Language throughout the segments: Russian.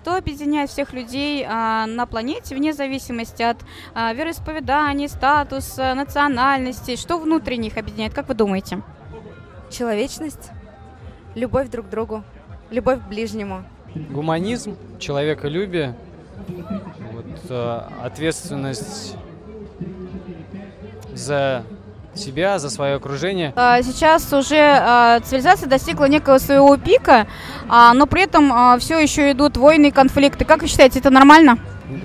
что объединяет всех людей а, на планете вне зависимости от а, вероисповеданий, статуса, национальности? Что внутри них объединяет, как вы думаете? Человечность, любовь друг к другу, любовь к ближнему. Гуманизм, человеколюбие, вот, э, ответственность за себя, за свое окружение. А, Сейчас уже а, цивилизация достигла некого своего пика, а, но при этом все еще идут войны и конфликты. Как вы считаете, это нормально?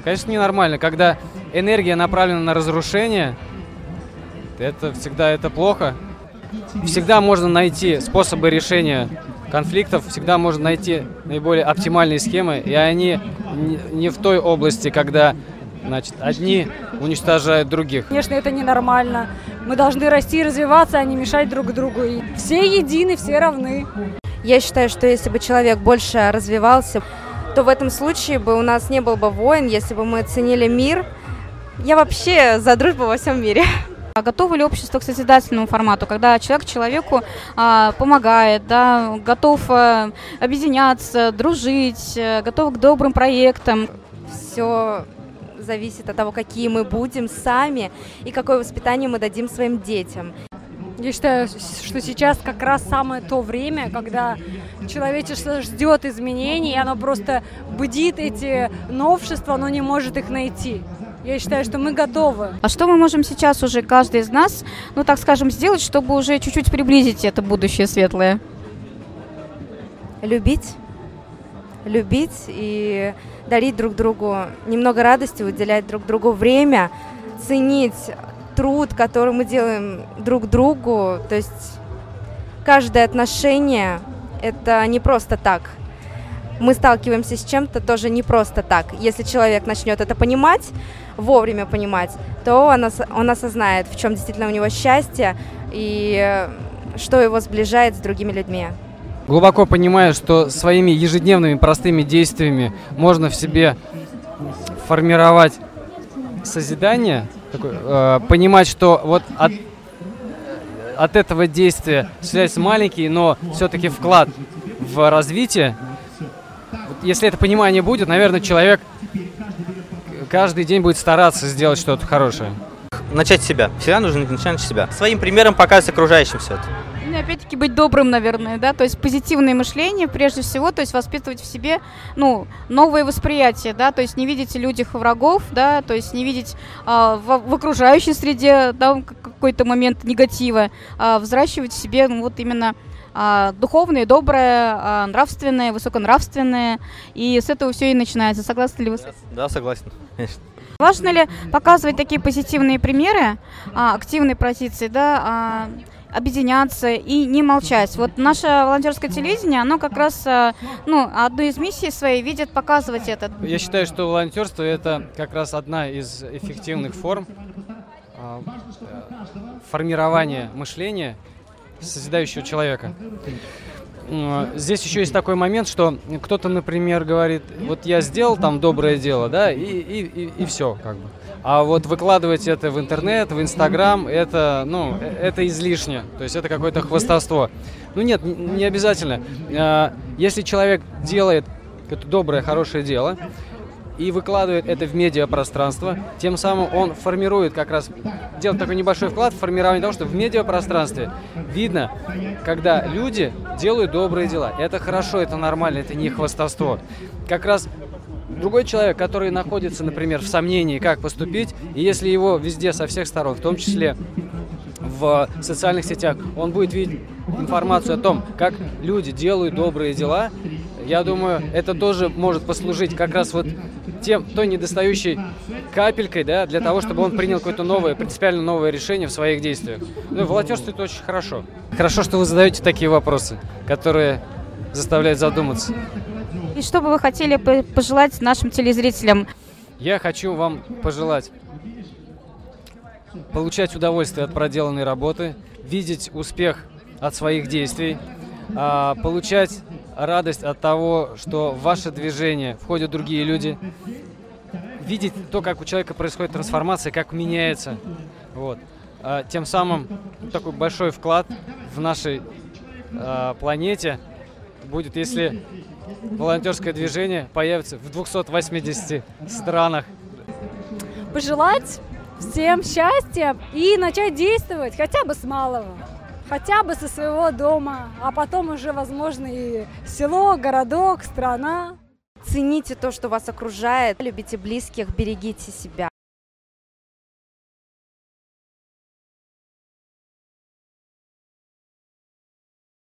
Конечно, ненормально, когда энергия направлена на разрушение, это всегда это плохо. Всегда можно найти способы решения конфликтов, всегда можно найти наиболее оптимальные схемы, и они не в той области, когда значит, одни уничтожают других. Конечно, это ненормально. Мы должны расти и развиваться, а не мешать друг другу. И все едины, все равны. Я считаю, что если бы человек больше развивался, то в этом случае бы у нас не было бы войн, если бы мы ценили мир. Я вообще за дружбу во всем мире. А готово ли общество к созидательному формату, когда человек человеку а, помогает, да, готов а, объединяться, дружить, а, готов к добрым проектам? Все зависит от того, какие мы будем сами и какое воспитание мы дадим своим детям. Я считаю, что сейчас как раз самое то время, когда человечество ждет изменений, и оно просто бдит эти новшества, но не может их найти. Я считаю, что мы готовы. А что мы можем сейчас уже каждый из нас, ну так скажем, сделать, чтобы уже чуть-чуть приблизить это будущее светлое? Любить, любить и дарить друг другу немного радости, уделять друг другу время, ценить труд, который мы делаем друг другу. То есть каждое отношение – это не просто так. Мы сталкиваемся с чем-то тоже не просто так. Если человек начнет это понимать, вовремя понимать, то он, ос- он осознает, в чем действительно у него счастье и что его сближает с другими людьми. Глубоко понимая, что своими ежедневными простыми действиями можно в себе формировать созидание, э, понимать, что вот от, от этого действия осуществляется маленький, но все-таки вклад в развитие. Если это понимание будет, наверное, человек каждый день будет стараться сделать что-то хорошее. Начать с себя. Всегда нужно начинать с себя. Своим примером показывать окружающим все это. Ну опять-таки быть добрым, наверное, да, то есть позитивное мышление прежде всего, то есть воспитывать в себе, ну, новое восприятие, да, то есть не видеть людях врагов, да, то есть не видеть а, в, в окружающей среде, да, какой-то момент негатива, а взращивать в себе, ну, вот именно а, духовное, доброе, а, нравственное, высоконравственное, и с этого все и начинается. Согласны ли вы с этим? Да, согласен. Конечно. Важно ли показывать такие позитивные примеры, а, активной позиции, да, а, объединяться и не молчать. Вот наше волонтерское телевидение, оно как раз, а, ну, одну из миссий своей видит показывать это. Я считаю, что волонтерство это как раз одна из эффективных форм а, э, формирования мышления созидающего человека. М, Здесь еще есть такой момент, что кто-то, например, говорит, вот я сделал там доброе дело, да, и, и, и, все, как бы. А вот выкладывать это в интернет, в Инстаграм, это, ну, э- это излишне. То есть это какое-то хвастовство. Ну нет, не обязательно. А, Если человек делает это доброе, хорошее дело, и выкладывает это в медиапространство, тем самым он формирует как раз, делает такой небольшой вклад в формирование того, что в медиапространстве видно, когда люди делают добрые дела. Это хорошо, это нормально, это не хвастовство. Как раз другой человек, который находится, например, в сомнении, как поступить, и если его везде со всех сторон, в том числе в социальных сетях, он будет видеть информацию о том, как люди делают добрые дела, я думаю, это тоже может послужить как раз вот тем, той недостающей капелькой, да, для того, чтобы он принял какое-то новое, принципиально новое решение в своих действиях. Ну, волонтерство это очень хорошо. Хорошо, что вы задаете такие вопросы, которые заставляют задуматься. И что бы вы хотели по- пожелать нашим телезрителям? Я хочу вам пожелать получать удовольствие от проделанной работы, видеть успех от своих действий, а, получать радость от того, что в ваше движение входят другие люди, видеть то, как у человека происходит трансформация, как меняется. Вот. А, Тем самым такой большой вклад в нашей а, планете. будет, если волонтерское движение появится в 280 странах. Пожелать всем счастья и начать действовать хотя бы с малого. Хотя бы со своего дома, а потом уже, возможно, и село, городок, страна. Цените то, что вас окружает, любите близких, берегите себя.